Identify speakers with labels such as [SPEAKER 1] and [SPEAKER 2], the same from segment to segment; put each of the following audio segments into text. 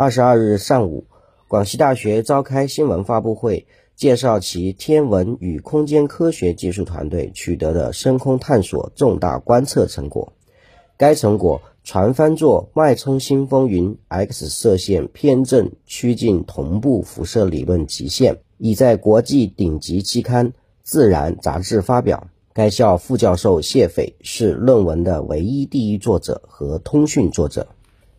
[SPEAKER 1] 二十二日上午，广西大学召开新闻发布会，介绍其天文与空间科学技术团队取得的深空探索重大观测成果。该成果船帆座脉冲星风云 X 射线偏振趋近同步辐射理论极限，已在国际顶级期刊《自然》杂志发表。该校副教授谢斐是论文的唯一第一作者和通讯作者。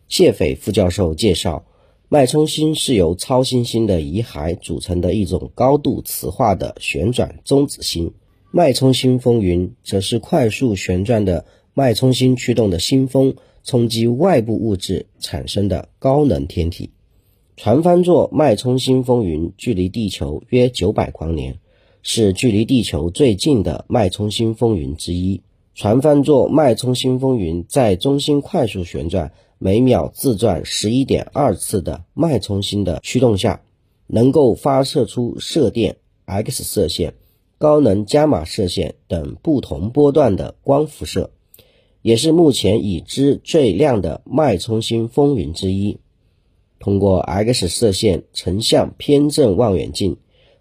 [SPEAKER 1] 谢斐副教授介绍。脉冲星是由超新星的遗骸组成的一种高度磁化的旋转中子星，脉冲星风云则是快速旋转的脉冲星驱动的星风冲击外部物质产生的高能天体。船帆座脉冲星风云距离地球约九百光年，是距离地球最近的脉冲星风云之一。船帆座脉冲星风云在中心快速旋转。每秒自转十一点二次的脉冲星的驱动下，能够发射出射电、X 射线、高能伽马射线等不同波段的光辐射，也是目前已知最亮的脉冲星风云之一。通过 X 射线成像偏振望远镜，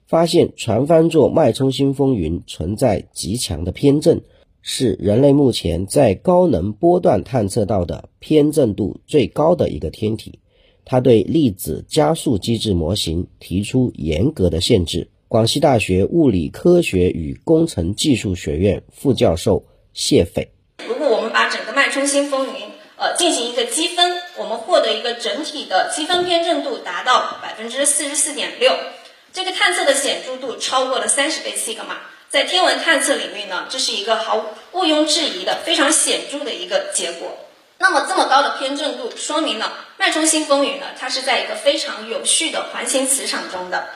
[SPEAKER 1] 发现船帆座脉冲星风云存在极强的偏振。是人类目前在高能波段探测到的偏振度最高的一个天体，它对粒子加速机制模型提出严格的限制。广西大学物理科学与工程技术学院副教授谢斐：
[SPEAKER 2] 如果我们把整个脉冲星风云呃进行一个积分，我们获得一个整体的积分偏振度达到百分之四十四点六，这个探测的显著度超过了三十倍西格玛。在天文探测领域呢，这是一个毫毋庸置疑的非常显著的一个结果。那么这么高的偏振度，说明了脉冲星风云呢，它是在一个非常有序的环形磁场中的，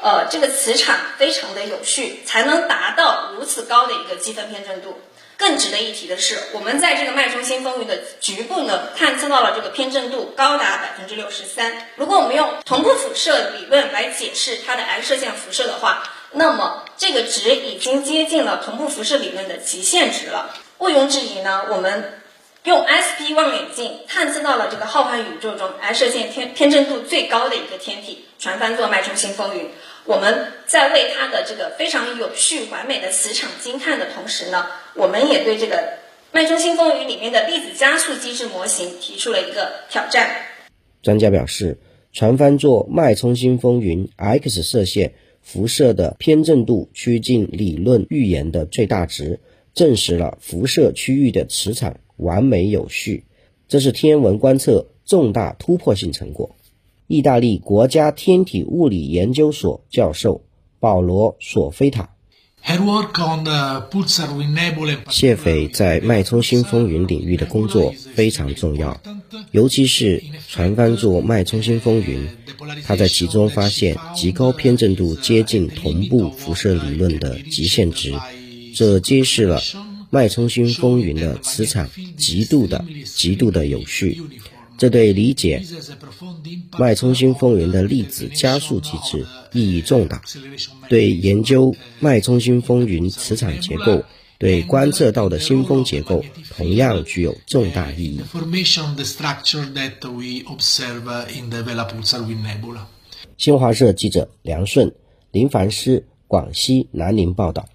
[SPEAKER 2] 呃，这个磁场非常的有序，才能达到如此高的一个积分偏振度。更值得一提的是，我们在这个脉冲星风云的局部呢，探测到了这个偏振度高达百分之六十三。如果我们用同步辐射理论来解释它的 X 射线辐射的话，那么这个值已经接近了同步辐射理论的极限值了。毋庸置疑呢，我们用 SP 望远镜探测到了这个浩瀚宇宙中 X 射线偏偏振度最高的一个天体——船帆座脉冲星风云。我们在为它的这个非常有序完美的磁场惊叹的同时呢，我们也对这个脉冲星风云里面的粒子加速机制模型提出了一个挑战。
[SPEAKER 1] 专家表示，船帆座脉冲星风云 X 射线。辐射的偏振度趋近理论预言的最大值，证实了辐射区域的磁场完美有序，这是天文观测重大突破性成果。意大利国家天体物理研究所教授保罗·索菲塔。谢斐在脉冲星风云领域的工作非常重要，尤其是船帆座脉冲星风云。他在其中发现极高偏振度接近同步辐射理论的极限值，这揭示了脉冲星风云的磁场极度的、极度的有序。这对理解脉冲星风云的粒子加速机制意义重大，对研究脉冲星风云磁场结构、对观测到的星风结构同样具有重大意义。新华社记者梁顺、林凡诗，广西南宁报道。